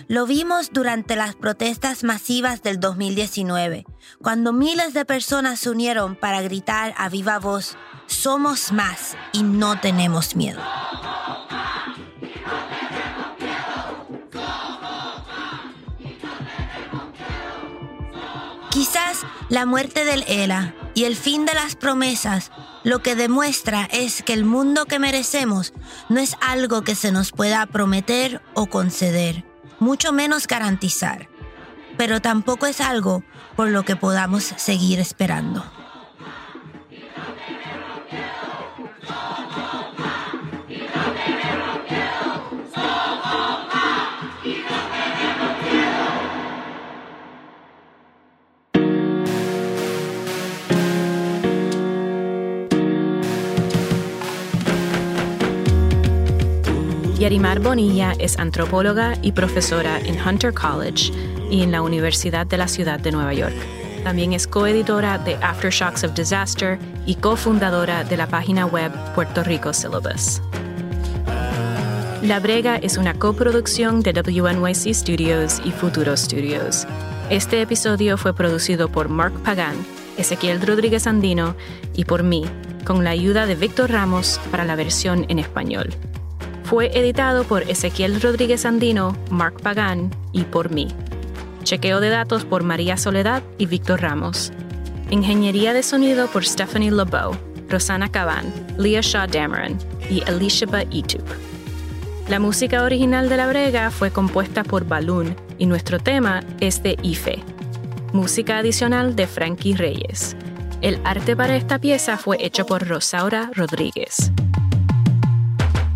Lo vimos durante las protestas masivas del 2019, cuando miles de personas se unieron para gritar a viva voz, somos más y no tenemos miedo. Quizás la muerte del ELA y el fin de las promesas lo que demuestra es que el mundo que merecemos no es algo que se nos pueda prometer o conceder, mucho menos garantizar, pero tampoco es algo por lo que podamos seguir esperando. Yarimar Bonilla es antropóloga y profesora en Hunter College y en la Universidad de la Ciudad de Nueva York. También es coeditora de Aftershocks of Disaster y cofundadora de la página web Puerto Rico Syllabus. La Brega es una coproducción de WNYC Studios y Futuro Studios. Este episodio fue producido por Mark Pagan, Ezequiel Rodríguez Andino y por mí, con la ayuda de Víctor Ramos para la versión en español. Fue editado por Ezequiel Rodríguez Andino, Mark Pagan y por mí. Chequeo de datos por María Soledad y Víctor Ramos. Ingeniería de sonido por Stephanie LeBeau, Rosana Caban, Leah Shaw Dameron y Elishaba Etup. La música original de La Brega fue compuesta por Balloon y nuestro tema es de Ife. Música adicional de Frankie Reyes. El arte para esta pieza fue hecho por Rosaura Rodríguez.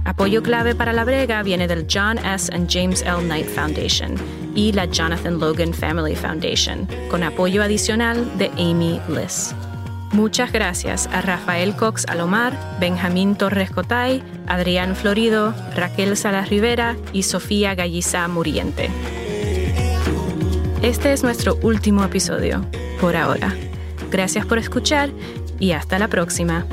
Apoyo clave para la brega viene del John S. and James L. Knight Foundation y la Jonathan Logan Family Foundation, con apoyo adicional de Amy Liss. Muchas gracias a Rafael Cox Alomar, Benjamín Torres Cotay, Adrián Florido, Raquel Salas Rivera y Sofía Galliza Muriente. Este es nuestro último episodio, por ahora. Gracias por escuchar y hasta la próxima.